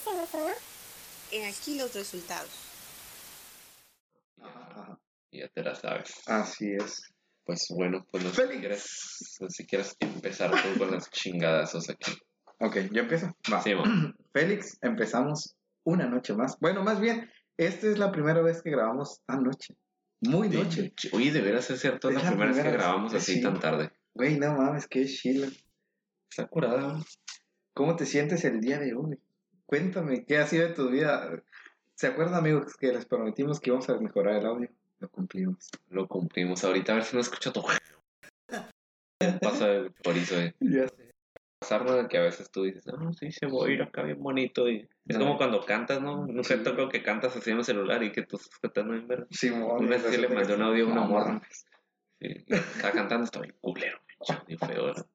uno? He aquí los resultados. Ajá. Ya te la sabes. Así es. Pues bueno, pues no sé si Félix. quieres, no sé si quieres empezar tú con las chingadazos aquí. Ok, ¿yo empiezo? Va. Sí. Félix, empezamos una noche más. Bueno, más bien, esta es la primera vez que grabamos anoche. Muy noche. Oye, de veras es cierto, es la la primera vez que grabamos así Sí. tan tarde. Güey, no mames, qué chilo. Está curada. ¿Cómo te sientes el día de hoy? Cuéntame, ¿qué ha sido de tu vida? ¿Se acuerdan, amigos, que les prometimos que íbamos a mejorar el audio? Lo cumplimos. Lo cumplimos. Ahorita a ver si no escucho todo. Pasa de chorizo, eh. Ya sé. Pasar, ¿no? Que a veces tú dices, no, sí, se voy a ir acá bien bonito. Y es No. como cuando cantas, ¿no? No sé, toco que cantas así en el celular y que tú estás cantando en verdad. Simón. Una vez sí le mandé un audio a una morra. Sí, estaba cantando, estaba bien culero, bien feo. ¿no?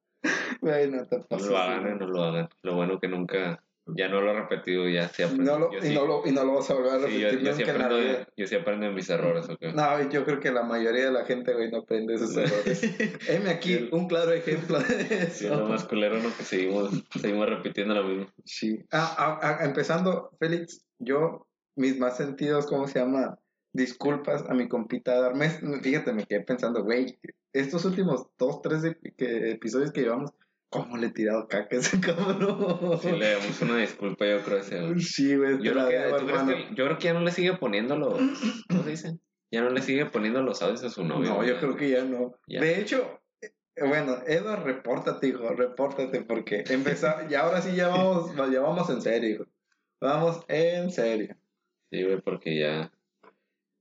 Güey, no lo hagan, no lo hagan. Lo bueno que nunca, ya no lo he repetido, ya se aprende. No lo- y, sí, no lo, y no lo vas a volver a sí, yo, repetir yo sí la aprendo, de- yo sí aprendo de mis errores, ¿ok? No, yo creo que la mayoría de la gente, güey, no aprende esos errores. Heme aquí un claro ejemplo de Sí, es lo eso. más culero, ¿no? Que seguimos, seguimos repitiendo lo mismo. Sí. Ah, ah, ah, empezando, Félix, yo, mis más sentidos, ¿cómo se llama? Disculpas a mi compita Darmes. Fíjate, me quedé pensando, güey, estos últimos dos, tres episodios que llevamos, ¿cómo le he tirado caca a ese cabrón? Sí, le damos una disculpa, yo creo, ese. Sí, güey, Yo creo, que, debo, ¿tú crees hermano. que- yo creo que ya no le sigue poniendo los. ¿Cómo se dice? Ya no le sigue poniendo los audios a su novio. No, yo creo que ya no. Ya. De hecho, eh, bueno, Edward, repórtate, hijo, repórtate, porque empezamos, y ahora sí ya vamos, ya vamos en serio, hijo. Vamos en serio. Sí, güey, porque ya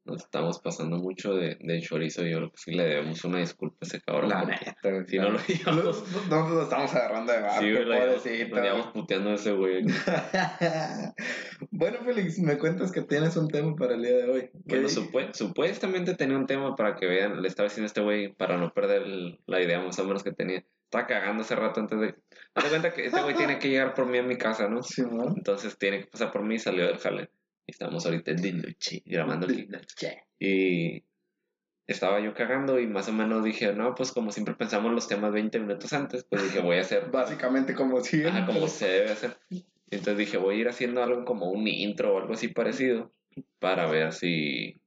nos estamos pasando mucho de, de chorizo. Yo creo que sí le debemos una disculpa a ese cabrón. La neta. Si no lo No, llevamos. no lo estamos agarrando de barco, Sí, pobrecito. lo puteando a ese güey. bueno, Félix, me cuentas que tienes un tema para el día de hoy. ¿Qué Bueno, supuestamente tenía un tema para que vean, le estaba diciendo a este güey para no perder el- la idea más o menos que tenía. Estaba cagando hace rato antes de... Haz cuenta que este güey tiene que llegar por mí a mi casa, ¿no? Simón. Entonces tiene que pasar por mí y salió del jale. Estamos ahorita en de noche, grabando el Y estaba yo cagando y más o menos dije, no, pues como siempre pensamos los temas 20 minutos antes, pues dije, voy a hacer Básicamente como siempre. Ajá, como se debe hacer. Entonces dije, voy a ir haciendo algo como un intro o algo así parecido para ver si...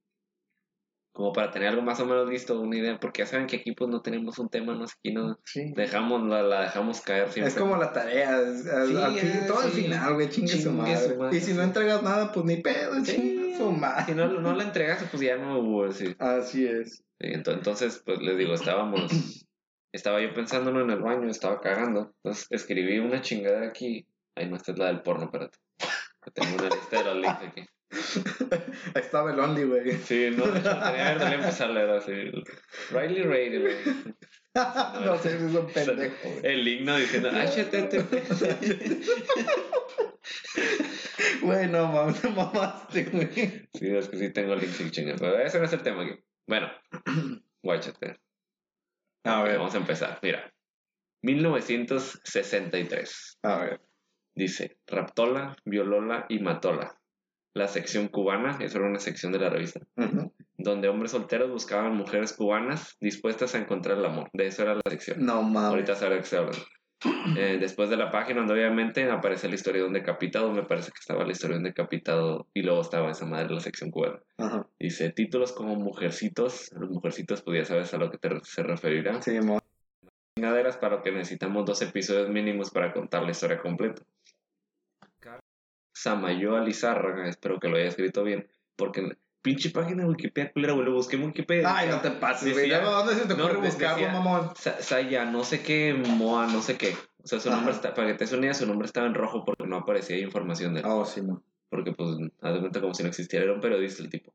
Como para tener algo más o menos listo, una idea, porque ya saben que aquí pues no tenemos un tema, no sé, aquí no Sí. dejamos, la, la dejamos caer siempre. Es como la tarea, es- Sí, al fin- ya, todo al final, güey, chingue, su, madre. su madre, Y si no entregas nada, pues ni pedo, Sí. chingue su madre. Si no, no la entregas, pues ya no hubo, sí. Así es. Entonces, pues les digo, estábamos, estaba yo pensándolo en el baño, estaba cagando, entonces escribí una chingadera aquí, ahí no, esta es la del porno, espérate, tengo una lista de los links aquí. Ahí estaba el Only, güey. Sí, no, tenía que empezar a leer así, Riley Ray, güey. no sé, es un pendejo, el himno diciendo HTTP. Güey, no mames, te mamaste, güey. Sí, es que sí tengo links y chingas, pero ese no es el tema aquí. Bueno, guáchate. A ver, Vamos a empezar, mira. 1963. a ver. Dice, raptola, violóla y matóla. La sección cubana, eso era una sección de la revista, donde hombres solteros buscaban mujeres cubanas dispuestas a encontrar el amor. De eso era la sección. No mames. Ahorita sabré de qué estoy hablando. Eh, después de la página donde obviamente aparece la historia de un decapitado, me parece que estaba la historia de un decapitado y luego estaba esa madre de la sección cubana. Ajá. Dice, títulos como Mujercitos, los Mujercitos, pues ya sabes a lo que te, se referirá. Sí, para lo que necesitamos dos episodios mínimos para contar la historia completa. Samayoa Lizárraga, espero que lo haya escrito bien, porque pinche página de Wikipedia, culera, güey, lo busqué en Wikipedia. Ay, no te pases, güey. ¿Dónde se te no, ocurre decía- buscarlo, mamón? Sa- Saya, no sé qué, Moa, no sé qué. O sea, su Ajá. nombre está, para que te idea, su nombre estaba en rojo porque no aparecía información de él. Oh, sí, no. Porque, pues, haz de cuenta como si no existiera, era un periodista el tipo.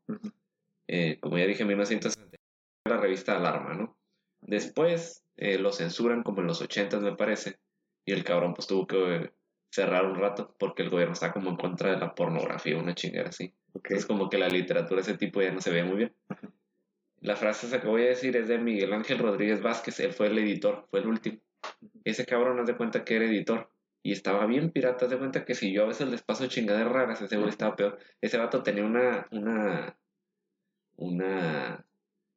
Eh, como ya dije, en 1960 la revista Alarma, ¿no? Después eh, lo censuran como en los 80 me parece, y el cabrón pues tuvo que cerrar un rato porque el gobierno está como en contra de la pornografía, una chingada así. Ok. Es como que la literatura de ese tipo ya no se ve muy bien. La frase esa que voy a decir es de Miguel Ángel Rodríguez Vázquez, él fue el editor, fue el último. Ese cabrón haz de cuenta que era editor y estaba bien pirata, haz de cuenta que si yo a veces les paso chingaderas raras, ese güey estaba peor. Ese vato tenía una, una, una,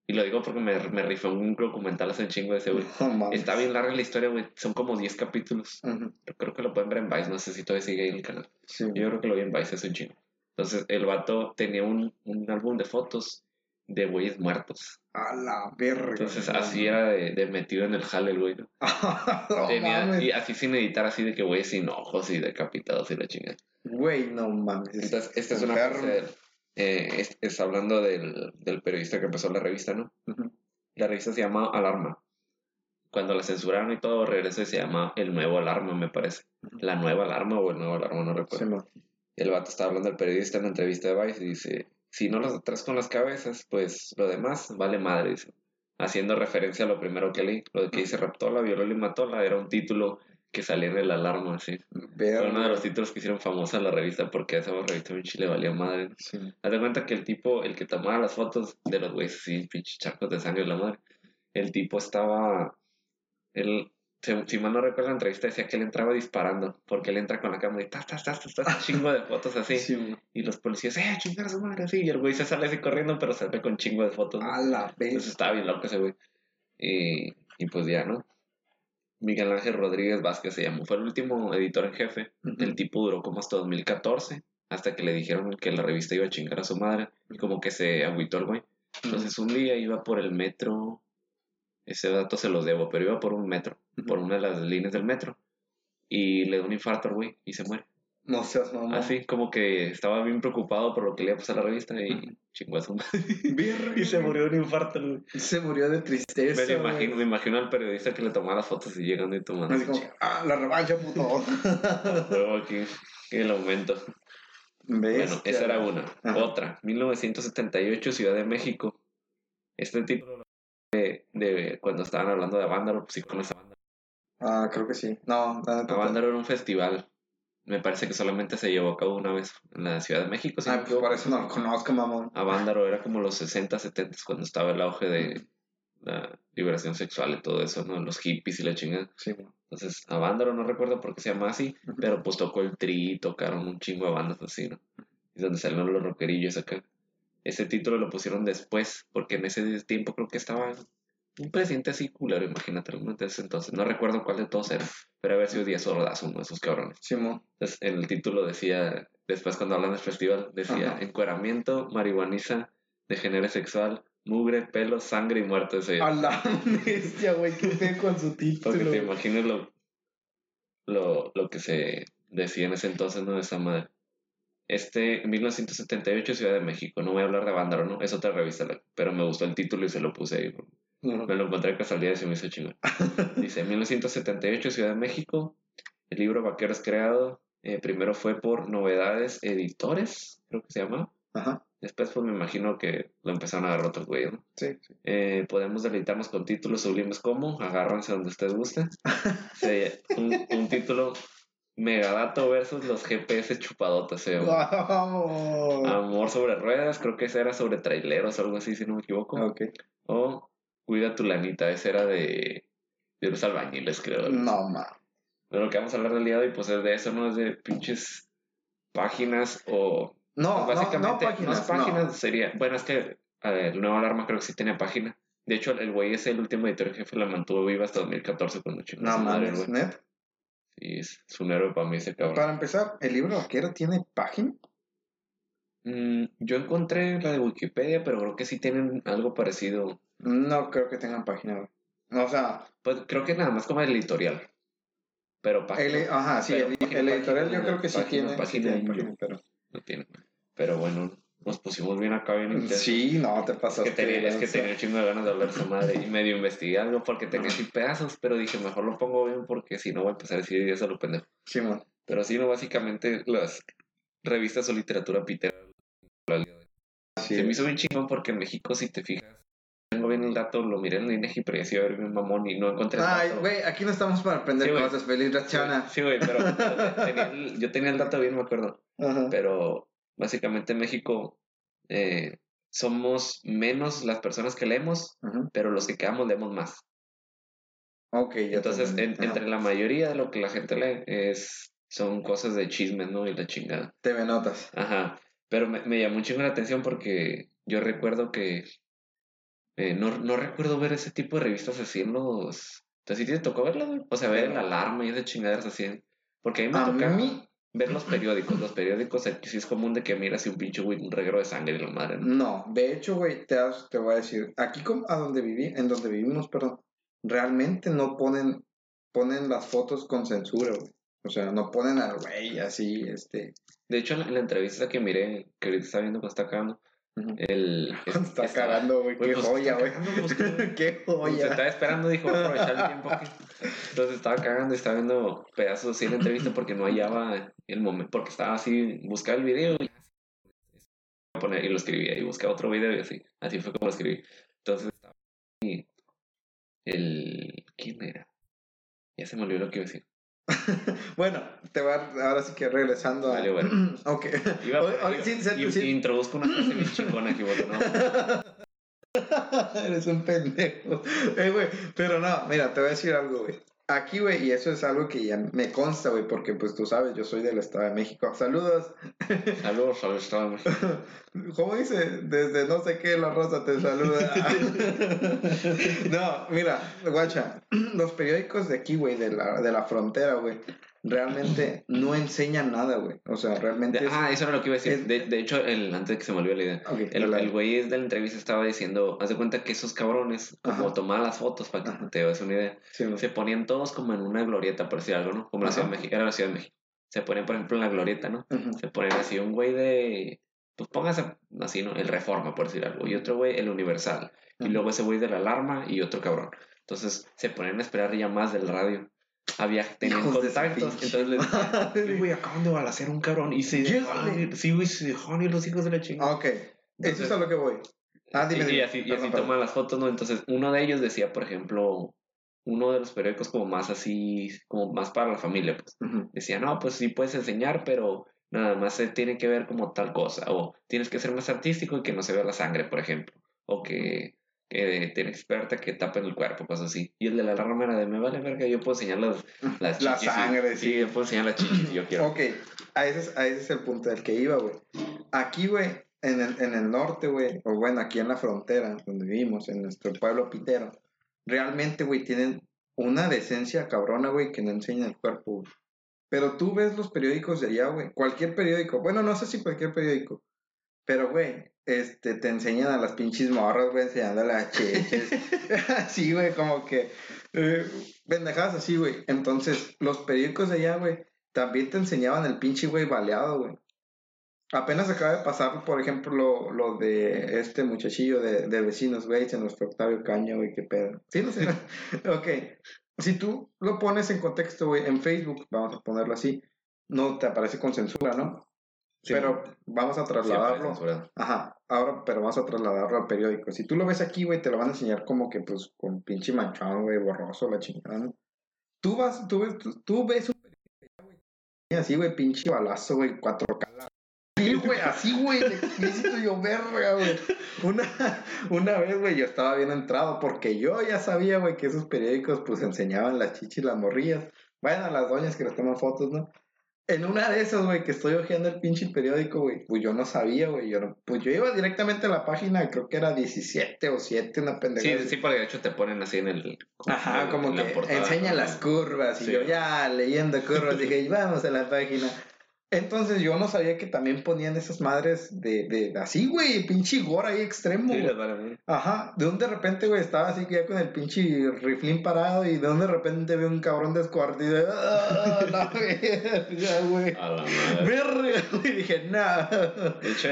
y lo digo porque me, me rifó un documental hace un chingo de ese güey. Mames. Está bien larga la historia, güey, son como 10 capítulos. Ujú. Yo creo que lo pueden ver en Vice, no sé si todavía sigue ahí en el canal. Sí. Yo creo que lo vi en Vice hace un chingo. Entonces, el vato tenía un, un álbum de fotos de güeyes muertos. A la verga. Entonces, así era de, de metido en el jale el güey, ¿no? Tenía, mames. y así sin editar, así de que güeyes sin ojos y decapitados y la chingada. Güey, no mames. Entonces, esta es una de él. Eh, es, es hablando del, del periodista que empezó la revista, ¿no? La revista se llama Alarma. Cuando la censuraron y todo, regresó y se llama El Nuevo Alarma, me parece. La Nueva Alarma o El Nuevo Alarma, no recuerdo. Sí. El vato está hablando al periodista en la entrevista de Vice y dice, si no las traes con las cabezas, pues lo demás vale madre, dice. Haciendo referencia a lo primero que leí, lo de que dice Raptola, violó y Matola, era un título que salía en el alarma, así. Fue uno de los títulos que hicieron famosa la revista porque a esa revista en Chile valía madre. Sí. Haz de cuenta que el tipo, el que tomaba las fotos de los güeyes así, pinches charcos de sangre la madre, el tipo estaba, él, si mal no recuerdo la entrevista, decía que él entraba disparando, porque él entra con la cámara y tas, tas, tas, tas, chingo de fotos así, Sí, y los policías, eh, chingar a su madre, así, y el güey se sale así corriendo, pero se ve con chingo de fotos. ¿no? A la Entonces vez. estaba bien loco ese güey. Y, y pues ya, ¿no? Miguel Ángel Rodríguez Vázquez se llamó, fue el último editor en jefe. El tipo duró como hasta 2014, hasta que le dijeron que la revista iba a chingar a su madre, y como que se agüitó el güey. Entonces un día iba por el metro, ese dato se los debo, pero iba por un metro, por una de las líneas del metro, y le da un infarto al güey y se muere. No seas mamá. Así como que estaba bien preocupado por lo que le iba a pasar a la revista y chingó a su madre. Y se murió de un infarto. Se murió de tristeza. Me lo imagino, me imagino al periodista que le tomaba las fotos y llegando y tomando. Así como, ah, la revancha, puto. Luego aquí el aumento. Bueno, Bestia. esa era una. Ajá. Otra, 1978, Ciudad de México. Este tipo de, de cuando estaban hablando de Avándaro, pues sí conoces a Avándaro. Ah, creo que sí. No. Avándaro era un festival. Me parece que solamente se llevó a cabo una vez en la Ciudad de México. no Ah, pues por eso no lo conozco, mamón. Avándaro era como los 60, 70 cuando estaba el auge de la liberación sexual y todo eso, ¿no? Los hippies y la chingada. Sí, mo. Entonces, Avándaro no recuerdo por qué se llama así, pero pues tocó el tri, tocaron un chingo de bandas así, ¿no? Es donde salieron los rockerillos acá. Ese título lo pusieron después, porque en ese tiempo creo que estaba un presidente así culero, imagínate, ¿no? Entonces, entonces, no recuerdo cuál de todos era, pero haber sido Díaz Ordaz, uno de esos cabrones. Sí, mo. Entonces, en el título decía, después cuando hablan del festival, decía, Ajá. encueramiento, marihuaniza, degenere sexual, mugre, pelo, sangre y muerte. Ese, A la bestia, güey. Qué feo con su título. Porque te imaginas lo, lo, lo que se decía en ese entonces, ¿no? De esa madre. Este, 1978, Ciudad de México. No voy a hablar de Vándaro, ¿no? Es otra revista, pero me gustó el título y se lo puse ahí. Me lo encontré de casualidad y se me hizo chingón. Dice, 1978, Ciudad de México. El libro Vaquero es creado. eh, primero fue por Novedades Editores, creo que se llama. Ajá. Después, pues me imagino que lo empezaron a agarrar otros güeyes, ¿no? Sí, sí. Eh, podemos deleitarnos con títulos sublimes como Agárrense donde ustedes gusten. Se- un, un título Megadato versus los GPS chupadotas. Vamos. Amor sobre ruedas, creo que ese era sobre traileros o algo así, si no me equivoco. Ok. O Cuida tu lanita, ese era de, de los albañiles, creo. No, ma. Pero lo que vamos a hablar del día de hoy, pues es de eso, ¿no? Es de pinches páginas o No, pues básicamente, no páginas. páginas, sería. Bueno, es que a ver, el nuevo alarma creo que sí tenía página. De hecho, el güey es el último editor jefe, la mantuvo viva hasta 2014 cuando chingó No, mames, net. Sí, es, es un héroe para mí ese cabrón. Para empezar, ¿el libro vaquero tiene página? Mm, yo encontré la de Wikipedia, pero creo que sí tienen algo parecido. No creo que tengan página. No, o sea, Pues creo que nada más como el editorial. Pero página. el, ajá, sí, el, página, el editorial página, yo creo que sí página, tiene, sí página, tiene yo- página, pero... No tiene. Pero bueno, nos pusimos bien acá, bien intensos. Sí, no, te Es pasaste. que, tenía, es que tenía un chingo de ganas de hablar esa madre y medio investigué algo porque tenía así pedazos, pero dije, mejor lo pongo bien porque si no voy a empezar a decir a lo pendejo. Sí, man. Pero sí, no, básicamente las revistas o literatura pitera. Sí, Se me hizo bien chingón porque en México, si te fijas, tengo bien el dato, lo miré en el INEGI, pero ya sí ver mi mamón y no encontré el Ay, dato. güey, aquí no estamos para aprender Sí, güey. cosas, feliz Rachana. Sí, güey, pero pero tenía el- yo tenía el dato bien, me acuerdo. Ajá. Pero básicamente en México eh, somos menos las personas que leemos, Ajá. pero los que quedamos leemos más. Ok, ya te Entonces, en- entendí. Ajá. entre la mayoría de lo que la gente lee es son cosas de chismes, ¿no? Y la chingada. TV Notas. Ajá. Pero me, me llamó un chingo la atención porque yo recuerdo que eh, no, no recuerdo ver ese tipo de revistas así en los. Entonces, ¿sí te tocó verlas, güey? O sea, ver el alarma y esas chingaderas así. Porque a mí me A tocaba mí, ver los periódicos. Los periódicos aquí sí es común de que miras así un pinche güey, un reguero de sangre y la madre, ¿no? no. De hecho, güey, te, te voy a decir, aquí como a donde viví, en donde vivimos, perdón, realmente no ponen, ponen las fotos con censura, güey. O sea, no ponen al güey así, este. De hecho, en la, en la entrevista que miré, que ahorita está viendo cuando está acabando, el. Está estaba- cagando, güey, Güey, qué pues, joya, güey. pues, qué Se joya. estaba esperando, dijo, voy a aprovechar el tiempo aquí. Entonces estaba cagando y estaba viendo pedazos así de la entrevista porque no hallaba el momento, porque estaba así, buscaba el video y, poner, y lo escribía y buscaba otro video y así. Así fue como lo escribí. Entonces estaba ahí el... ¿Quién era? Ya se me olvidó lo que iba a decir. Bueno, te va ahora sí que regresando a. Vale, bueno. ok. Iba, oye, iba- sí, sí. Introduzco una frase bien chingona aquí, boto, ¿no? Eres un pendejo. Eh, güey, pero no, mira, te voy a decir algo, güey. Aquí, güey, y eso es algo que ya me consta, güey, porque pues tú sabes, yo soy del Estado de México. Saludos. Saludos al Estado de México. ¿Cómo dice? Desde no sé qué la rosa te saluda. no, mira, guacha, los periódicos de aquí, güey, de la, de la frontera, güey, realmente no enseñan nada, güey. O sea, realmente De- es... ah, eso era lo que iba a decir. es- De, de hecho, el, antes de que se me olvide la idea, El, güey de la entrevista estaba diciendo, haz de cuenta que esos cabrones, como tomaban las fotos para que Ajá. te des una idea, Sí, se ponían todos como en una glorieta, por decir algo, ¿no? Como la Ciudad de. México, era la Ciudad de México. Se ponían, por ejemplo, en la glorieta, ¿no? Se ponían así un güey de, pues póngase así, ¿no? El Reforma, por decir algo, y otro güey el Universal, y luego ese güey de la Alarma y otro cabrón. Entonces se ponían a esperar llamadas del radio. Había, su contactos, entonces les. "Oye, güey, acaban de balacear un cabrón, y se dejaron sí, güey, se dejaron ir los hijos de la chingada. Ah, ok, eso es a lo que voy. Ah, dime, y, y dime. así, y así toman las fotos, ¿no? Entonces, uno de ellos decía, por ejemplo, uno de los periódicos como más así, como más para la familia, pues. Decía, no, pues sí puedes enseñar, pero nada más se tiene que ver como tal cosa. O tienes que ser más artístico y que no se vea la sangre, por ejemplo. O que, que te experta que tapen el cuerpo, cosas así. Y el de la alarma era de, me vale verga, yo puedo enseñar las, las La chichis. y- sangre, sí. yo puedo enseñar las chichis si yo quiero. Ok, a ese, es, a ese es el punto del que iba, güey. Aquí, güey, en el, en el norte, güey, o bueno, aquí en la frontera donde vivimos, en nuestro pueblo pitero, realmente, güey, tienen una decencia cabrona, güey, que no enseñan el cuerpo, güey. Pero tú ves los periódicos de allá, güey, cualquier periódico, bueno, no sé si cualquier periódico, pero, güey, este, te enseñan a las pinches morras, güey, enseñando a las cheches. así, güey, como que, eh, pendejadas así, güey. Entonces, los periódicos de allá, güey, también te enseñaban el pinche güey baleado, güey. Apenas acaba de pasar, por ejemplo, lo, lo de este muchachillo de, de vecinos, güey, en nuestro Octavio Caño, güey, qué pedo. Sí, no sé. ok. Si tú lo pones en contexto, güey, en Facebook, vamos a ponerlo así, no te aparece con censura, ¿no? Sí, pero vamos a trasladarlo. Ajá, ahora, pero vamos a trasladarlo al periódico. Si tú lo ves aquí, güey, te lo van a enseñar como que, pues, con pinche manchón, güey, borroso, la chingada, ¿no? Tú vas, tú ves, tú, tú ves un periódico, güey, así, güey, pinche balazo, güey, 4K. Sí, güey, así, güey, necesito yo verga, güey. Una, una vez, güey, yo estaba bien entrado porque yo ya sabía, güey, que esos periódicos, pues, enseñaban las chichis, las morrillas. Vayan a las doñas que les toman fotos, ¿no? En una de esas, güey, que estoy hojeando el pinche periódico, güey, pues yo no sabía, güey, yo no, pues yo iba directamente a la página, creo que era 17 o 7, una pendejada. Sí, sí, porque de hecho te ponen así en el... Ajá, en- como en que portada, enseña ¿no? las curvas, y yo ya leyendo curvas dije, vamos a la página. Entonces yo no sabía que también ponían esas madres de, de así, güey, pinche gore ahí extremo. Sí, güey. Ajá, de un de repente, güey, estaba así que ya con el pinche riflín parado y de un de repente veo un cabrón descuartido. ¡Ah, la verga, güey! A la madre. Verga, güey, dije, nah. De hecho,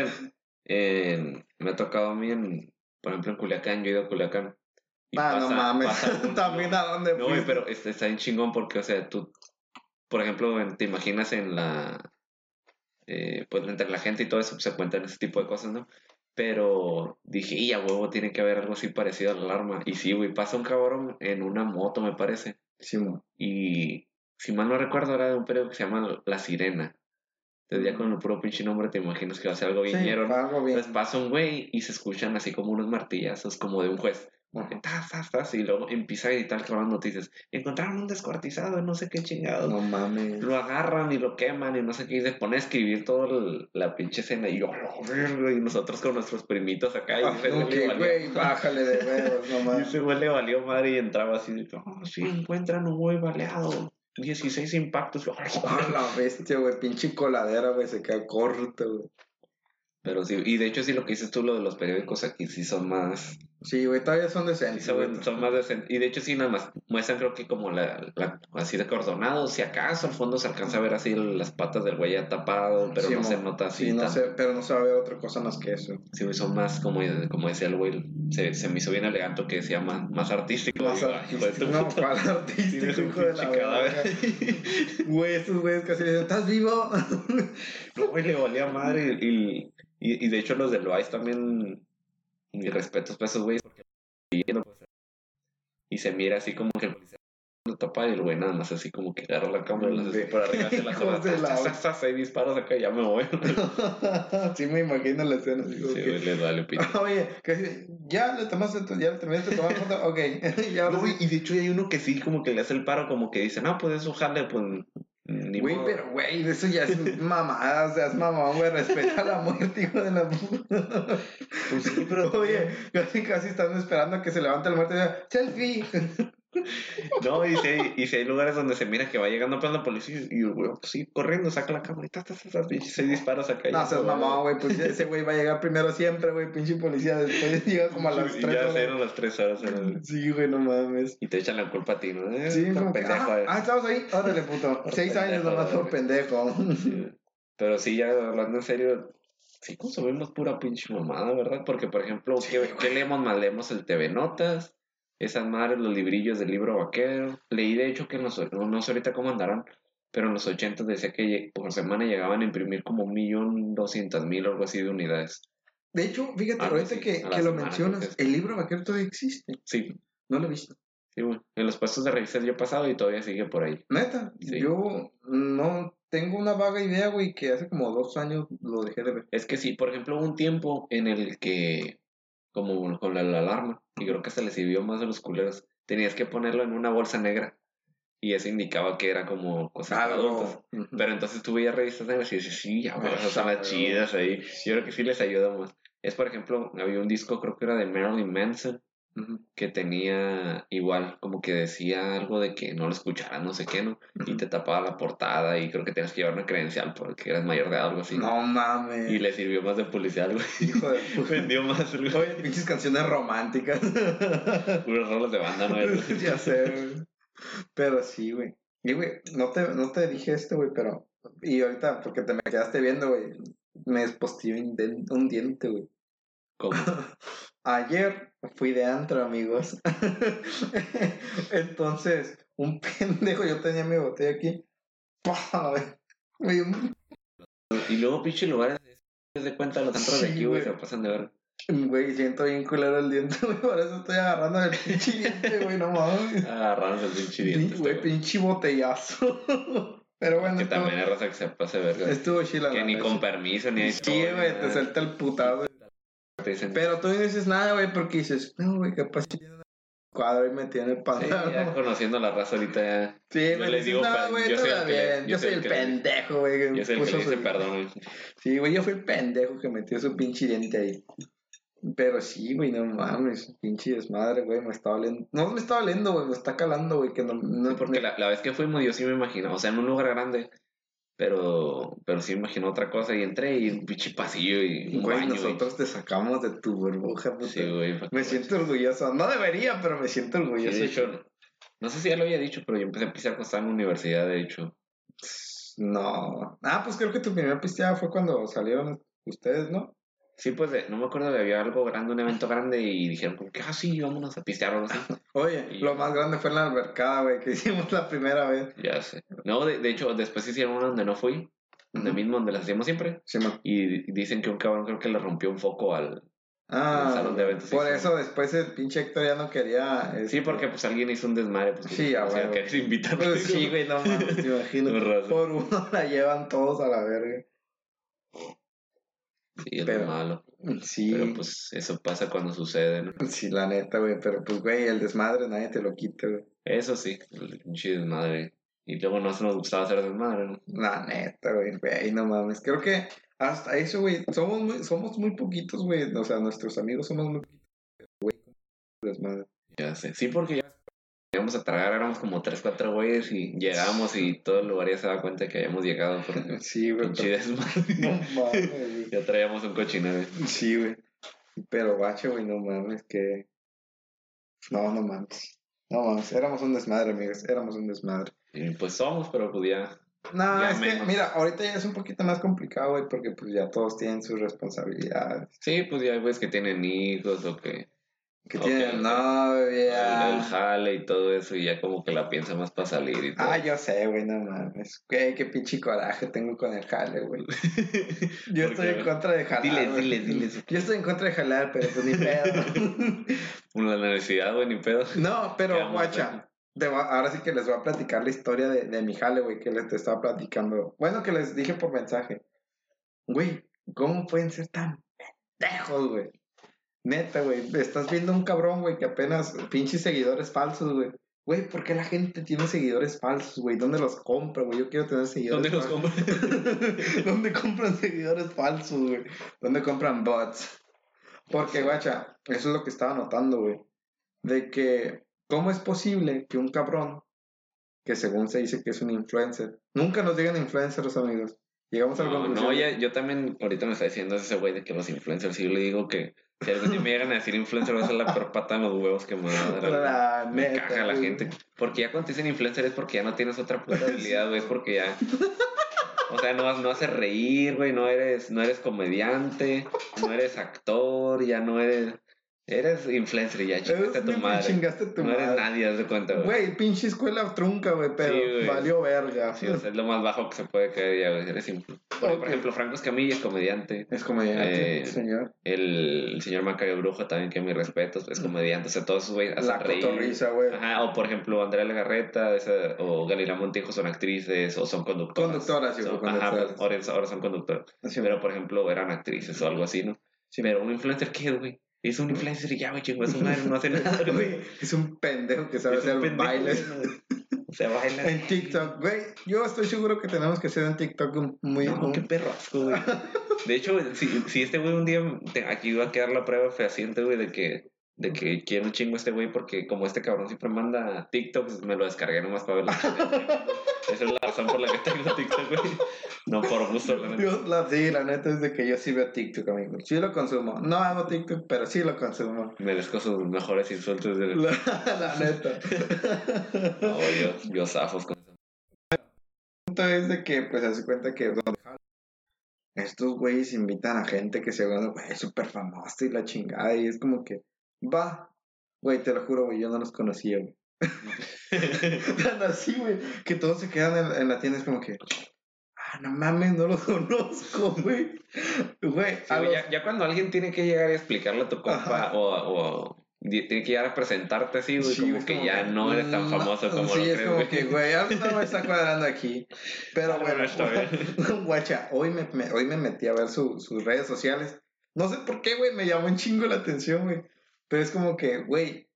me ha tocado a mí, en, por ejemplo, en Culiacán, yo he ido a Culiacán. y Ah, no mames, un- también a dónde No, güey, pero está, bien chingón porque, o sea, tú, por ejemplo, te imaginas en la, eh, pues entre la gente y todo eso, pues, se cuentan ese tipo de cosas, ¿no? Pero dije, y a huevo tiene que haber algo así parecido a la alarma. Y sí, güey, pasa un cabrón en una moto, me parece. Sí. Y si mal no recuerdo, era de un periódico que se llama La Sirena. Entonces ya con el puro pinche nombre te imaginas que va a ser algo Sí, bien. Entonces pasa un güey y se escuchan así como unos martillazos, como de un juez. Tas, tas, tas, y luego empieza a gritar el cabrón noticias. Encontraron un descuartizado, no sé qué chingado. No mames. Lo agarran y lo queman y no sé qué. Y se pone a escribir toda la pinche escena. Y yo, y nosotros con nuestros primitos acá. Y Ah, ok, le valió- güey, bájale de huevos, no y mames. ese güey le valió madre y entraba así. de, Oh, sí, encuentran un güey baleado. 16 impactos. Ah, la bestia, güey, pinche coladera, güey, se queda corto, güey. Pero sí, y de hecho sí lo que dices tú, lo de los periódicos aquí sí son más, Sí, güey, todavía son sí decentes, güey. son, son más decentes. Y de hecho sí nada más muestran creo que como la, la- así de cordonado, si acaso al fondo se alcanza a ver así las patas del güey ya tapado, pero Sí, no mo. se nota así. Sí, no sé, pero no se va a ver otra cosa más que eso. Sí, güey, son más como, como decía el güey, se, se me hizo bien elegante que decía más, más artístico. Más Digo, "Ay, hijo de tu artístico, no, puta ¿cuál Sí, artístico, hijo de la cadáver. Güey, estos güeyes casi dicen, ¿estás vivo? No, güey, le valía madre. Y, y, y de hecho, los del Vice también. Mis respetos para esos güeyes. Porque y se mira así como que el policía lo tapa y el güey nada más así como que agarra la cámara y las hace por arriba. De la- Seis disparos acá, ya me voy. sí, me imagino la escena. Así Sí, que, les vale pito. Oye, que ya le tomaste, ya le terminaste de tomar foto, ok. y No, y de hecho hay uno que sí como que le hace el paro, como que dice, no, pues eso jale, pues Güey, modo". pero güey, eso ya es mamada, o sea, es mamón, güey, respeta la muerte, hijo de la puta. Pues sí, pero... Oye, casi, casi están esperando a que se levante el muerto y diga, selfie. No, y si, hay, y si hay lugares donde se mira que va llegando pues la policía y el güey, pues sí, corriendo, saca la cámara y ta, ta, ta, ta, pinche seis disparos acá. No seas güey. mamón, güey, pues ese güey va a llegar primero siempre, güey, pinche policía, después llega como a las Y 3 ya horas. eran las tres horas. era- Sí, güey, no mames. Y te echan la culpa a ti, ¿no? Eh, Sí, como pendejo, ah, eh. ah, estamos ahí, órale, puto. Por Seis años pendejo, nomás por güey. pendejo. Sí. Pero sí, ya hablando en serio, sí consumimos pura pinche mamada, ¿verdad? Porque, por ejemplo, ¿qué, ¿qué leemos más? Leemos el TV Notas, esas madres, los librillos del libro vaquero. Leí, de hecho, que en los, no, no sé ahorita cómo andarán, pero en los 80 decía que por semana llegaban a imprimir como un millón doscientas mil o algo así de unidades. De hecho, fíjate, ahorita que, que lo mencionas, el libro vaquero todavía existe. Sí, No lo he visto. sí, güey. En los puestos de revistas yo he pasado y todavía sigue por ahí. Neta, Sí. yo no tengo una vaga idea, güey, que hace como dos años lo dejé de ver. Es que sí, por ejemplo, hubo un tiempo en el que, como con la, la alarma, y creo que se le sirvió más a los culeros, tenías que ponerlo en una bolsa negra. Y eso indicaba que era como cosas. Ujú. Pero entonces tú veías revistas negras y dices, sí, ya, Ah, esas son las chidas ahí. Yo creo que sí les ayuda más. Es, por ejemplo, había un disco, creo que era de Marilyn Manson, Que tenía igual, como que decía algo de que no lo escucharan, no sé qué, ¿no? Y te tapaba la portada y creo que tenías que llevar una credencial porque eras mayor de edad, algo así. No mames. Y le sirvió más de policial, güey. Hijo de puta. Vendió más, güey. Oye, pinches canciones románticas. Puros roles de banda, ¿no? ya sé, güey. Pero sí, güey. Y, güey, no te, no te dije esto, güey, pero... Y ahorita, porque te me quedaste viendo, güey, me despostió un, un diente, güey. Como, Ayer fui de antro, amigos. Entonces, un pendejo, yo tenía mi botella aquí. Y luego, pinche lugares de cuenta los antros de aquí, güey, se pasan de ver. Güey, siento bien culero el diente, güey. Por eso estoy agarrando el pinche diente, güey, no mames. Agarrándose el pinche diente. Güey, este, güey. pinche botellazo. Pero bueno, Que estuvo, también es raza que se pase de verga. estuvo chila. Que ni con permiso, ni hay Sí, güey, te suelta el putado. Pero tú no dices nada, güey, porque dices, no, güey, capaz tiene un cuadro y me tiene el Sí, ya conociendo la raza ahorita. Sí, Yo les digo, no, güey, yo soy el que le- bien. yo soy el pendejo, güey. Yo soy el que le dice perdón. Sí, güey, yo fui el pendejo que metió su pinche diente ahí. Pero sí, güey, no mames, pinche desmadre, güey, me está doliendo. No me está doliendo, güey, me está calando, güey, que no... no Porque me- la, la vez que fuimos yo sí me imaginaba, o sea, en un lugar grande, pero, pero sí me imaginó otra cosa y entré y un pinche pasillo y un Güey, baño. nosotros te sacamos de tu burbuja, puta. Sí, güey. me siento orgulloso. No debería, pero me siento Sí, orgulloso. de hecho, no sé si ya lo había dicho, pero yo empecé a pisar cuando estaba en la universidad, de hecho. No. Ah, pues creo que tu primera pisteada fue cuando salieron ustedes, ¿no? Sí, pues de- no me acuerdo que había algo grande, un evento grande y dijeron como que, ah, sí, vámonos a pistear o algo así. Oye, Y- lo más grande fue en la albercada, güey, que hicimos la primera vez. ya sé. No, de, de hecho, después hicieron uno donde no fui, donde mismo donde las hacíamos siempre. Sí, man. Y dicen que un cabrón creo que le rompió un foco al... Ah, salón de eventos por eso después el pinche Héctor ya no quería. Sí, este, porque pues alguien hizo un desmadre. Pues, Sí, a o sea, huevo. que. Pues sí, güey, no mames, te imagino. Por uno la llevan todos a la verga. Sí, es Pero- lo malo. Sí, Pero pues eso pasa cuando sucede, ¿no? sí, la neta, güey. Pero pues, güey, el desmadre nadie te lo quita, güey. Eso sí, el pinche desmadre. Y luego no se nos gustaba hacer desmadre, ¿no? La neta, güey, güey, no mames. Creo que hasta eso, güey, somos muy, somos muy poquitos, güey. O sea, nuestros amigos somos muy poquitos, güey. Desmadre. Ya sé. Sí, porque ya íbamos a tragar, éramos como tres, cuatro güeyes y llegamos y todo el lugar ya se daba cuenta que habíamos llegado por el Sí, güey. No mames. Ya traíamos un cochinero. Sí, güey. Pero bacho, güey, no mames, que. No, no mames. No mames, éramos un desmadre, amigos. Éramos un desmadre. Y pues somos, pero pues ya. No, Ya es que, menos. mira, ahorita ya es un poquito más complicado, güey, porque pues ya todos tienen sus responsabilidades. Sí, pues ya hay güeyes que tienen hijos o que Que Ok, tienen ok. novia. el jale y todo eso y ya como que la piensa más para salir y todo. Ah, yo sé, güey, no mames. Güey, qué pinche coraje tengo con el jale, güey. Yo ¿Por estoy en contra de jalar. Diles, güey. diles, diles. Yo estoy en contra de jalar, pero pues ni pedo. La necesidad, güey, ni pedo. no, ¿Qué pero, guacha. ahora sí que les voy a platicar la historia de, de mi jale, güey, que les te estaba platicando. Bueno, que les dije por mensaje. Güey, ¿cómo pueden ser tan pendejos, güey? Neta, güey. Estás viendo un cabrón, güey, que apenas pinches seguidores falsos, güey. Güey, ¿por qué la gente tiene seguidores falsos, güey? ¿Dónde los compra, güey? Yo quiero tener seguidores ¿Dónde los falsos. compras? ¿Dónde compran seguidores falsos, güey? ¿Dónde compran bots? Porque, guacha, eso es lo que estaba notando, güey. De que, ¿cómo es posible que un cabrón, que según se dice que es un influencer, nunca nos digan influencers, amigos? Llegamos a la conclusión. no, ya, yo también ahorita me está diciendo ese güey de que los influencers, si yo le digo que si algún día me llegan a decir influencer, va a ser la peor pata en los huevos que me va a dar. La Me neta, caga la gente. Porque ya cuando te dicen influencer es porque ya no tienes otra puta habilidad, güey. Es porque ya. O sea, no, no haces reír, güey. No eres, no eres comediante. No eres actor. Ya no eres. Eres influencer ya chingaste a tu Eres- madre. Chingaste tu No eres madre. nadie, haz de cuenta, güey. Güey, pinche escuela trunca, güey, pero Sí, güey. valió verga. Sí, o sea, es lo más bajo que se puede caer ya, güey. Eres influ- Porque, Ok. por ejemplo, Franco Escamilla es comediante. Es comediante, Eh, señor. El, el señor Macario Brujo también, que mis respetos, es comediante. O sea, todos esos güeyes hacen La reír. cotorriza, güey. Ajá, o por ejemplo, Andrea Legarreta esa, o Galilea Montijo son actrices o son conductoras. Conductoras, sí, Son- güey, ajá, ahora, ahora son conductoras. Así, Pero por ejemplo, eran actrices o algo así, ¿no? Sí. Pero un influencer, ¿qué, güey? Es un influencer y ya, güey, chingó a su madre, no hace nada, güey. Es un pendejo que sabe hacer pendejo, bailes. O sea, baila. En TikTok, güey. Yo estoy seguro que tenemos que hacer en TikTok un muy. No, un- qué perro asco, güey. De hecho, si, si este güey un día te- aquí va a quedar la prueba fehaciente, güey, de que, de que quiero un chingo a este güey, porque como este cabrón siempre manda TikToks, me lo descargué nomás para verlo. Esa es la razón por la que tengo TikTok, güey. No por gusto, la neta. Yo, la, sí, la neta es de que yo sí veo TikTok, amigo. Sí lo consumo. No hago TikTok, pero sí lo consumo. Merezco sus mejores insultos de. La, la neta. No, yo, yo zafos con eso. El punto es de que, pues, hace cuenta que estos güeyes invitan a gente que se güey, es súper famosa y la chingada. Y es como que, va. Güey, te lo juro, güey, yo no los conocía, güey. Tan así, güey, que todos se quedan en, en la tienda. Es como que, ah, no mames, no los conozco, güey. Güey, Sí, los- ya, ya cuando alguien tiene que llegar y explicarle a tu compa o, o tiene que llegar a presentarte así, güey, Sí, como es que como ya que, no eres tan mm, famoso como sí, lo es como que, güey, algo no me está cuadrando aquí. Pero bueno, no está bien. guacha, hoy me, me- hoy me metí a ver su- sus redes sociales. No sé por qué, güey, me llamó un chingo la atención, güey. Pero es como que, güey,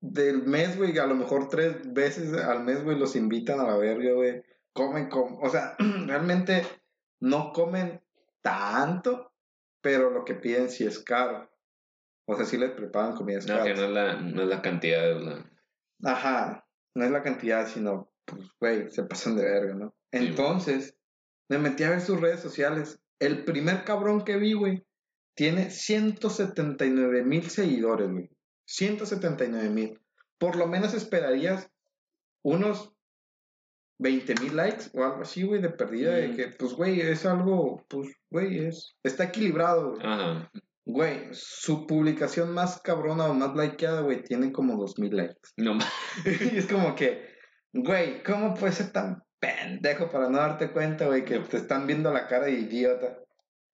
del mes, güey, a lo mejor tres veces al mes, güey, los invitan a la verga, güey. Comen como, o sea, realmente no comen tanto, pero lo que piden sí es caro. O sea, sí les preparan comidas No, que no es la, no es la cantidad, es la... Ajá, no es la cantidad, sino, pues, güey, se pasan de verga, ¿no? Sí, Entonces, me metí a ver sus redes sociales. El primer cabrón que vi, güey, tiene 179 mil seguidores, güey. 179 mil. Por lo menos esperarías unos 20 mil likes o algo así, güey, de perdida. De Mm. que, pues, güey, es algo, pues, güey, es. Está equilibrado, güey. Ajá. Güey, su publicación más cabrona o más likeada, güey, tiene como 2 mil likes. No ma- y es como que, güey, ¿cómo puede ser tan pendejo para no darte cuenta, güey, que te están viendo la cara de idiota.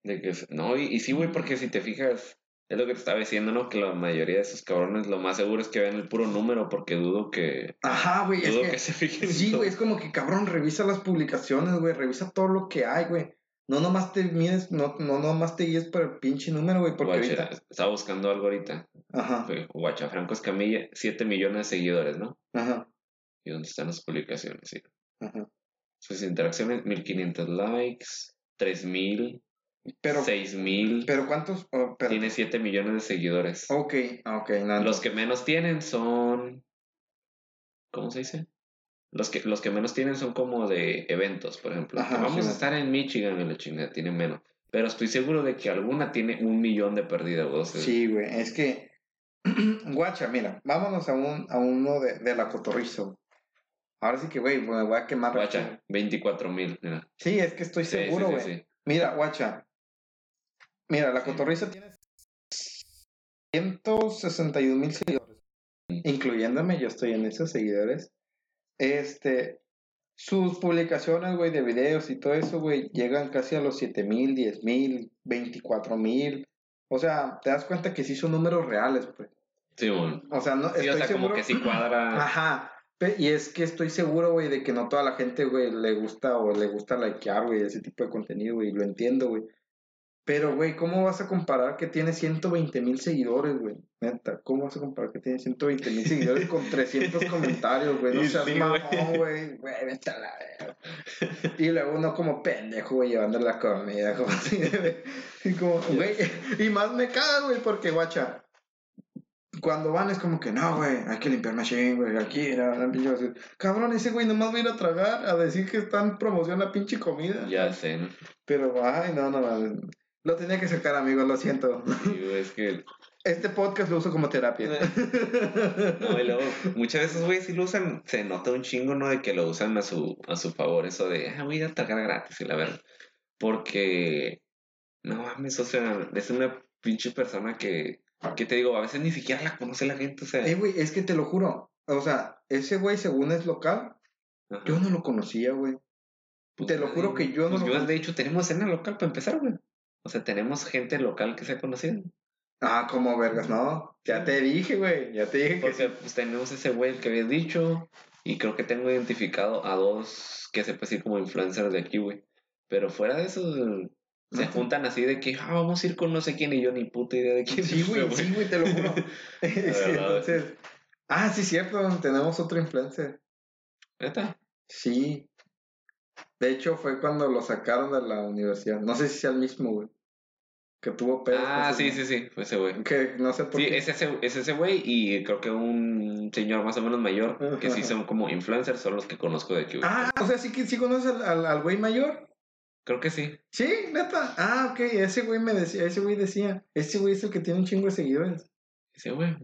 De que, no, y, y sí, güey, porque si te fijas, es lo que te estaba diciendo, ¿no? Que la mayoría de esos cabrones lo más seguro es que vean el puro número, porque dudo que. Ajá, güey, es que, que se fijen. en sí, güey, es como que cabrón, revisa las publicaciones, güey, revisa todo lo que hay, güey. No nomás te mides, no, no nomás te guíes por el pinche número, güey, porque Guacha, ahorita... estaba buscando algo ahorita. Ajá, Guacha, Franco Escamilla, 7 millones de seguidores, ¿no? ajá, ¿Y dónde están las publicaciones? Sí. ajá. Sus interacciones, 1500 likes, 3000, Pero, 6000. pero ¿cuántos? Oh. Tiene 7 millones de seguidores. Ok, ok, no, Los que menos tienen son. ¿Cómo se dice? Los que, los que menos tienen son como de eventos, por ejemplo. Ajá, vamos sí, a estar en Michigan en la chingada, tiene menos. Pero estoy seguro de que alguna tiene un millón de perdidas. o sea, Sí, güey, es que... Guacha, mira, vámonos a, un, a uno de, de la cotorriza. güey. Ahora sí que, güey, me voy a quemar. Guacha, 24 mil. Sí, es que estoy Sí, seguro, güey. sí. Mira, guacha. Mira, la cotorriza tiene 161 mil seguidores. Incluyéndome, yo estoy en esos seguidores. Este, sus publicaciones, güey, de videos y todo eso, güey, llegan casi a los 7 mil, 10 mil, 24 mil. O sea, te das cuenta que sí son números reales, pues. Sí, bueno. O sea, no, Sí, estoy o sea, seguro. como que sí cuadra. Ajá. Y es que estoy seguro, güey, de que no toda la gente, güey, le gusta o le gusta likear, güey, ese tipo de contenido, güey, lo entiendo, güey. Pero, güey, ¿cómo vas a comparar que tiene 120 mil seguidores, güey? Neta, ¿cómo vas a comparar que tiene 120 mil seguidores con 300 comentarios, güey? No seas sí, güey. mamón, güey, güey, vete a la verga. Y luego uno como pendejo, güey, llevando la comida, como así, de- y como, güey, y más me caga, güey, porque, guacha, cuando van es como que, no, güey, hay que limpiar machine, güey, aquí, la, la pinche basura". Cabrón, ese güey nomás va a ir a tragar, a decir que están promoción la pinche comida. Ya sé, ¿no? Pero, ay, no, no, mames. Lo tenía que sacar, amigos, lo siento. Sí, güey, es que. Este podcast lo uso como terapia. No, y luego, muchas veces, güey, si lo usan, se nota un chingo, ¿no? De que lo usan a su, a su favor, eso de, ah, voy a tragar gratis, y la verdad. Porque, no mames, o sea, es una pinche persona que, que te digo, a veces ni siquiera la conoce la gente, o sea. Eh, güey, es que te lo juro. O sea, ese güey, según es local, ajá. yo no lo conocía, güey. Pues, te lo juro que yo no pues lo yo, de hecho, tenemos escena local para empezar, güey. O sea, tenemos gente local que se ha conocido. Ah, como vergas, no. Ya te dije, güey. Ya te dije que Porque pues tenemos ese güey el que habías dicho. Y creo que tengo identificado a dos que se puede decir como influencers de aquí, güey. Pero fuera de eso, se juntan así de que, ah, vamos a ir con no sé quién y yo ni puta idea de quién Sí, güey, sí, güey, te lo juro. Sí, entonces. Ah, sí, cierto. Tenemos otro influencer. ¿Neta? Sí. De hecho, fue cuando lo sacaron de la universidad. No sé si sea el mismo, güey. Que tuvo pedos. Ah, sí, sí, sí, fue ese güey. Que no sé por Sí, qué. es ese, es ese güey y creo que un señor más o menos mayor que sí son como influencers, son los que conozco de aquí, güey. Ah, o sea, sí que sí conoces al, al, al güey mayor. Creo que sí. Sí, neta. Ah, ok. Ese güey me decía, ese güey decía. Ese güey es el que tiene un chingo de seguidores. Ese güey.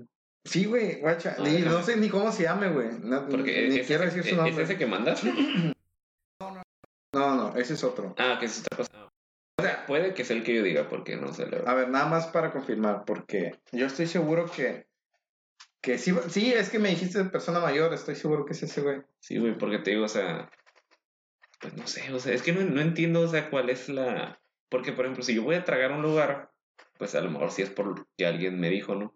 Sí, güey, guacha. Ah, Ni- no sé ni cómo se llame, güey. No, Porque ni es, quiero ese, decir su es nombre. ese que mandas. No, no, ese es otro. Ah, que es otra cosa. O sea, puede que sea el que yo diga, porque no sé, la. A ver, nada más para confirmar, porque yo estoy seguro que. Que sí, sí, es que me dijiste persona mayor, estoy seguro que es ese güey. Sí, güey, porque te digo, o sea, pues no sé, o sea, es que no, no entiendo, o sea, cuál es la... Porque, por ejemplo, si yo voy a tragar a un lugar, pues a lo mejor sí es por que alguien me dijo, ¿no?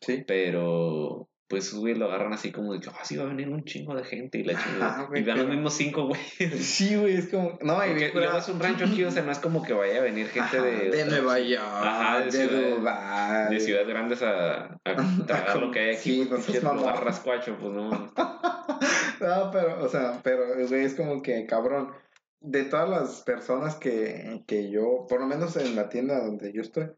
Sí. Pero, pues, güey, lo agarran así como de que, ah, sí, va a venir un chingo de gente y la chingada. Y van los mismos cinco, güey. Sí, güey, es como. No, y Porque luego es un rancho aquí, o sea, no es como que vaya a venir gente Ajá, de... de Nueva York, Ajá, de de, ciudad- Dubái. De ciudades grandes a, a tragar lo que hay aquí, Sí, pues, es rascuacho, pues no. No, pero, o sea, pero, güey, es como que, cabrón, de todas las personas que, que yo, por lo menos en la tienda donde yo estoy,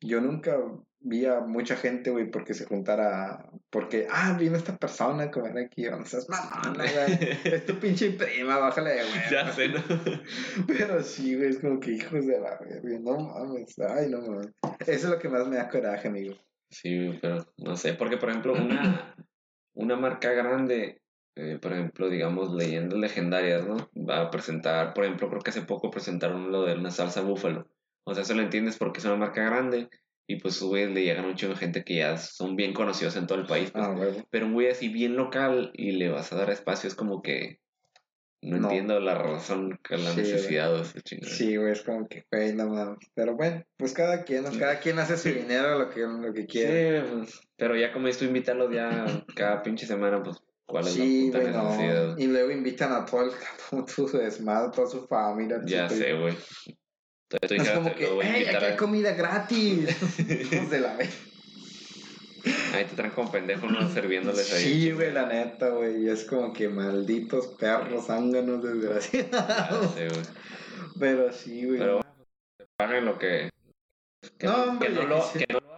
yo nunca vi a mucha gente, güey, porque se juntara, porque, ah, vino esta persona a comer aquí, o sea, es mamona, güey, es tu pinche prima, bájale de güey. ya sé, ¿no? Pero sí, güey, es como que hijos de la verga, no mames, ay, no mames. Eso es lo que más me da coraje, amigo. Sí, pero no sé, porque por ejemplo, una, una marca grande, eh, por ejemplo, digamos, leyendas legendarias, ¿no? Va a presentar, por ejemplo, creo que hace poco presentaron lo de una salsa búfalo. O sea, eso lo entiendes porque es una marca grande y pues, güey, le llegan un chingo de gente que ya son bien conocidos en todo el país. pues. Ah, güey. Pero un güey así bien local y le vas a dar espacio, es como que, No, No. entiendo la razón, que la Sí, necesidad de esa chingada. Sí, güey, es como que, güey, no mames. Pero bueno, pues cada quien, ¿no? cada quien hace su dinero lo que, lo que quiere. Sí, pues, pero ya como tú, invitarlos ya cada pinche semana, pues, ¿cuál es Sí, la güey, puta no. necesidad? Y luego invitan a todo el todo su desmadre, toda su familia. Ya sé, güey. Entonces tú Es como que, hey, aquí hay comida gratis. De la vez. Ahí te traen como pendejo uno sirviéndoles ahí. Sí, güey, la neta, güey. Es como que malditos perros, zánganos, Ya desgraciados. güey. Pero sí, güey. Pero paguen lo que. Que No, no, hombre, que no lo, que no lo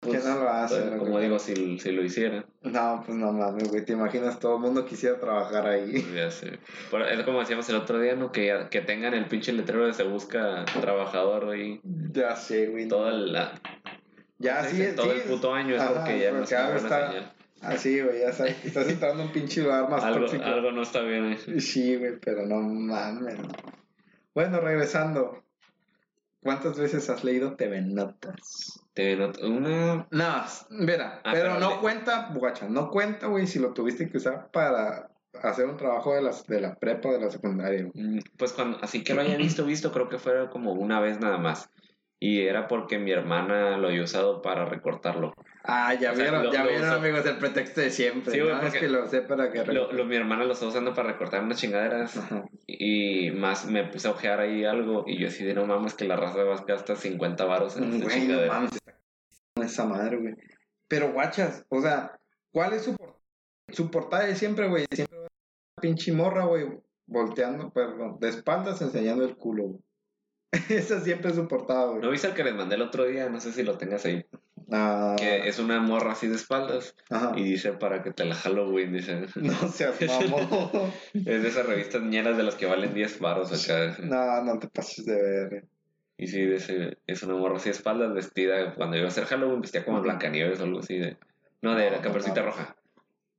pues, Que no lo hacen, pues, güey. Como digo, si, si lo hicieran. No, pues no mames, güey. Te imaginas, todo el mundo quisiera trabajar ahí. ya sé. Pero es como decíamos el otro día, ¿no? Que, que tengan el pinche letrero de se busca trabajador y Ya sé, güey. el, la, Ya, sí, todo sí. el puto año es Ajá, porque ya no está-. Así, güey, ya sabes estás entrando un pinche lugar más Algo, tóxico. algo no está bien ahí. Sí, güey, pero no mames. Bueno, regresando. ¿Cuántas veces has leído TV Notas? Te una. No, mira, Ah, pero pero no le- cuenta, guacha, no cuenta, güey, si lo tuviste que usar para hacer un trabajo de, las, de la prepa o de la secundaria. mm, Pues cuando, así que lo haya visto, visto, creo que fue como una vez nada más. Y era porque mi hermana lo había usado para recortarlo. Ah, ya O sea, vieron, lo- ya lo vieron, uso. amigos, el pretexto de siempre. Sí, ¿no? Es que lo sé para que... Lo, lo- mi hermana lo está usando para recortar unas chingaderas. Ajá. Y más me puse a ojear ahí algo. Y yo así de no mames que la raza va a gastar 50 varos en esta Güey, chingadera. mames, está esa madre, güey. Pero guachas, o sea, ¿cuál es su portada? Su portada de siempre, güey, siempre va a pinche morra, güey, volteando, perdón, de espaldas enseñando el culo, güey. Esa siempre es su portada, güey. ¿No viste el que les mandé el otro día? No sé si lo tengas ahí. Ah, Que es una morra así de espaldas. ajá. Y dice para que te la Halloween, dice. No seas mamón. Es de esas revistas ñeras de las que valen 10 varos acá. no, no te pases de ver. Y sí, dice, es una morra así de espaldas vestida. Cuando iba a hacer Halloween vestía como Blancanieves o algo así de. No, de No, la no mames. roja.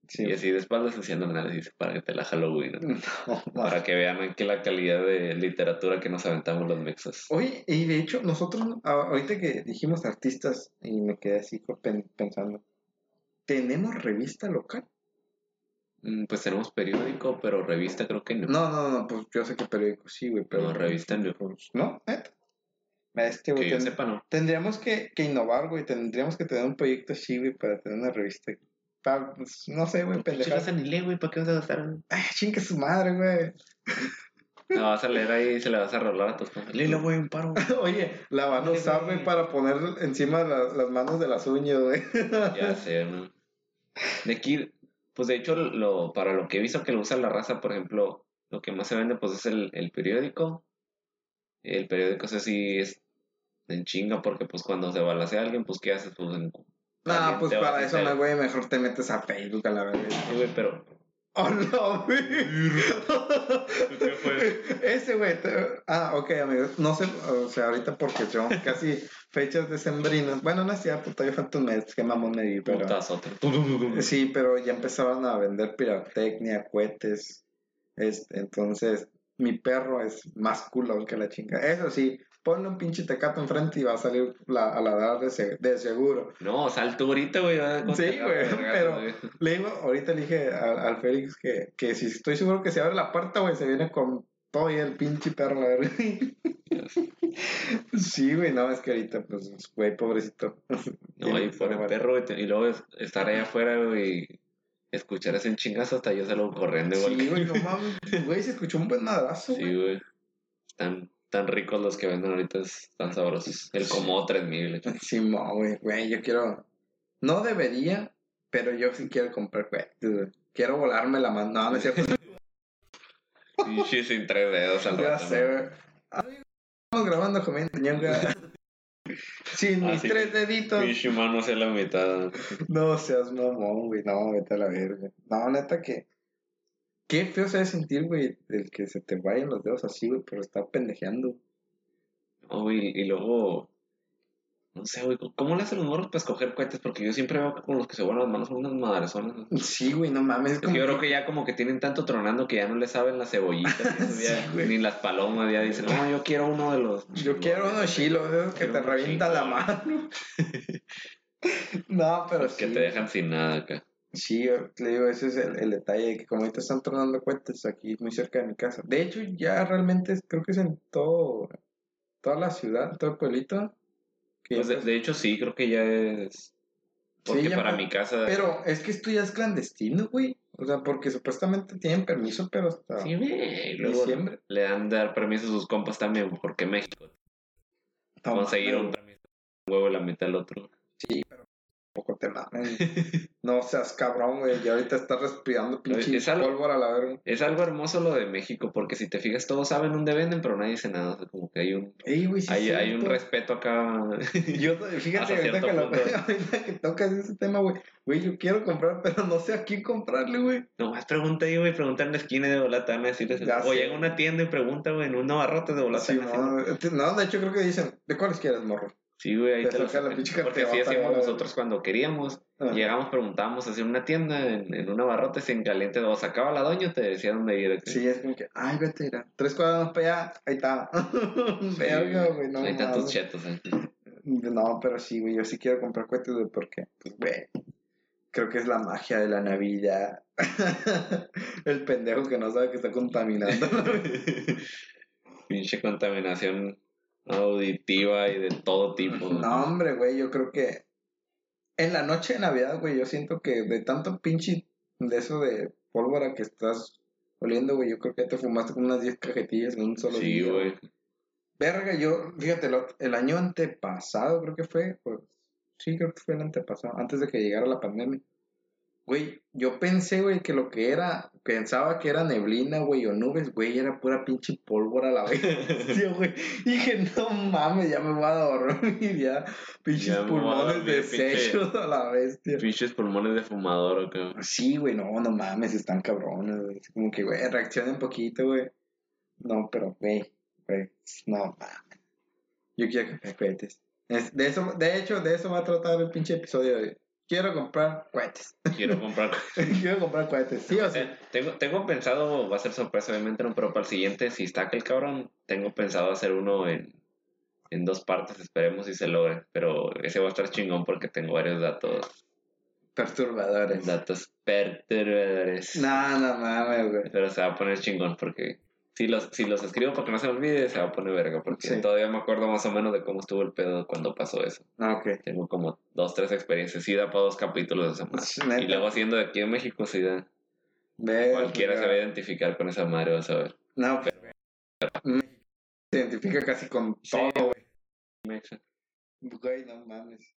Sí. Y así de espaldas haciendo dice, para que te la Halloween. ¿no? No, Para que vean aquí la calidad de literatura que nos aventamos los mexas. Oye, y de hecho, nosotros, ahorita que dijimos artistas, y me quedé así pensando, ¿tenemos revista local? Mm, Pues tenemos periódico, pero revista creo que no. No, no, no, pues yo sé que periódico sí, güey, pero... No, revista no. pues, ¿No? ¿Neta? Este, güey, que yo ten- sepa, no. tendríamos que, que innovar, güey, tendríamos que tener un proyecto así, güey, para tener una revista. Pa- pues, no sé, güey, pendejadas. ni lee, güey, ¿para qué vas a gastar? Ay, chingue su madre, güey. La vas a leer ahí y se la vas a rolar a tus compas. Lilo, güey, un paro. Oye, la van a usar, güey, para poner encima las, las manos de las uñas, güey. Ya sé, ¿no? De aquí, pues de hecho, lo, para lo que he visto que lo usa la raza, por ejemplo, lo que más se vende, pues es el, el periódico. El periódico, ese sí es en chinga, porque pues cuando se balacea alguien, pues ¿qué haces? Pues en... No, pues para eso, no, güey, mejor te metes a Facebook a la vez. Sí, güey, pero... ¡Oh, no, güey! ¿Qué fue? Ese, güey. te- Ah, ok, amigos. No sé, o sea, ahorita porque son casi fechas decembrinas. Bueno, no es cierto, todavía falta un mes, que mamón me di, pero... Putazote. Sí, pero ya empezaron a vender pirotecnia, cohetes. Este, entonces, mi perro es más culo que la chinga. Eso sí, ponle un pinche tecato enfrente y va a salir la, a de, se- de seguro. No, salto ahorita, güey. Sí, güey, pero- güey. Le digo, ahorita le dije al, al Félix que, que si estoy seguro que si abre la puerta, güey, se viene con todo y el pinche perro, la verdad. Sí, güey, no, es que ahorita, pues, güey, pobrecito. No, ahí fuera el perro, güey, te- y luego es- estar ahí afuera, güey, y escuchar ese chingazo hasta yo salgo corriendo, igual Sí, güey, no mames, güey, se escuchó un buen madrazo, Sí, güey. güey. Están tan ricos los que venden ahorita, están sabrosos. El como 3000. Sí, güey, güey, yo quiero. No debería, pero yo sí quiero comprar güey. Quiero volarme la mano. No, no es cierto. Pinche sin tres dedos al ya rato, sé, güey. Estamos grabando comiendo ñonga. Sin Ah, mis sí. tres deditos. Pinche mano hacia la mitad. No seas mamón, güey. No, vete a la verga. No, neta que. Qué feo se debe sentir, güey, el que se te vayan los dedos así, güey, por estar pendejeando. Oh, güey, y luego. No sé, güey. ¿Cómo le hacen los morros para escoger cohetes? Porque yo siempre veo que con los que se vuelan las manos son unas madrezonas. Sí, güey, no mames. Es Es que como yo creo que ya como que tienen tanto tronando que ya no le saben las cebollitas, ya, Sí, ni las palomas, ya dicen, no, yo quiero uno de los... Yo quiero unos chilos, esos que te unos revientan la mano. no, pero que sí. te dejan sin nada acá. Sí, te digo, ese es el, el detalle, de que como ahorita están tornando cohetes aquí muy cerca de mi casa. De hecho, ya realmente creo que es en todo, toda la ciudad, todo el pueblito. que Pues de, hecho sí, creo que ya es... Porque ya para pa- mi casa... Pero es que esto ya es clandestino, güey. O sea, porque supuestamente tienen permiso, pero hasta Sí, güey, y luego diciembre. le dan de dar permiso a sus compas también, porque México conseguir un permiso un huevo y la mitad del otro. Poco te mames. No seas cabrón, güey. Y ahorita estás respirando pinche Es algo- pólvora a la verga. Es algo hermoso lo de México, porque si te fijas, todos saben dónde venden, pero nadie dice nada. O sea, como que hay un, Ey, güey, sí hay, un respeto acá. Yo, fíjate, ahorita que, ahorita que tocas ese tema, güey. Güey, yo quiero comprar, pero no sé a quién comprarle, güey. Nomás pregunta ahí, güey, pregunta en la esquina de volata, van a decirles, Ya o llega a una tienda y pregunta, güey, en un abarrote de volata. Sí, van a decir, no, no, de hecho creo que dicen, ¿de cuáles quieres, morro? Sí, güey, ahí Te te lo saca la pinche Porque así hacíamos nosotros cuando queríamos. Ah. Llegamos, preguntábamos hacia una tienda, en, en un abarrote, si en caliente, o sacaba la doña, te decía dónde ir. Sí, es como que, ay, vete, mira, tres cuadras más para allá, ahí está. Sí, Verga, güey, no Ahí están tus chetos, eh. No, pero sí, güey, yo sí quiero comprar cohetes, güey, porque, pues, güey, creo que es la magia de la Navidad. El pendejo que no sabe que está contaminando. Pinche contaminación auditiva y de todo tipo. No, hombre, güey, yo creo que en la noche de Navidad, güey, yo siento que de tanto pinche de eso de pólvora que estás oliendo, güey, yo creo que ya te fumaste como unas 10 cajetillas en un solo Sí, día. güey. Verga, yo, fíjate, lo- el año antepasado creo que fue, pues, sí, creo que fue el antepasado, antes de que llegara la pandemia. Güey, yo pensé, güey, que lo que era, pensaba que era neblina, güey, o nubes, güey, era pura pinche pólvora a la vez. Tío, güey, dije, no mames, ya me voy a dormir, ya, pinches Ya me pulmones dormir, deshechos a la vez, tío. Pinches pulmones de fumador, acá. Sí, güey, no, no mames, están cabrones, güey. Como que, güey, reaccionen un poquito, güey. No, pero, güey, güey, no mames. Yo quiero comprar cohetes. Es- de, eso, de hecho, de eso va a tratar el pinche episodio de hoy. Quiero comprar cohetes. Quiero comprar. quiero comprar cohetes, sí o sí. Eh, tengo, tengo pensado, va a ser sorpresa, obviamente, no, pero para el siguiente, si está aquel cabrón, tengo pensado hacer uno en, en dos partes, esperemos si se logre. Pero ese va a estar chingón porque tengo varios datos, Perturbadores. datos perturbadores. No, no mames, güey. Pero se va a poner chingón porque si los, si los escribo para que no se me olvide, se va a poner verga. Porque Sí. todavía me acuerdo más o menos de cómo estuvo el pedo cuando pasó eso. Ah, ok. Tengo como dos, tres experiencias. Sí, da para dos capítulos de esa madre. Sí, neta. Y luego haciendo de aquí en México, sí da. Cualquiera se güey. va a identificar con esa madre, vas a ver. No, pero. Se identifica casi con Sí. todo, güey. Güey, no mames.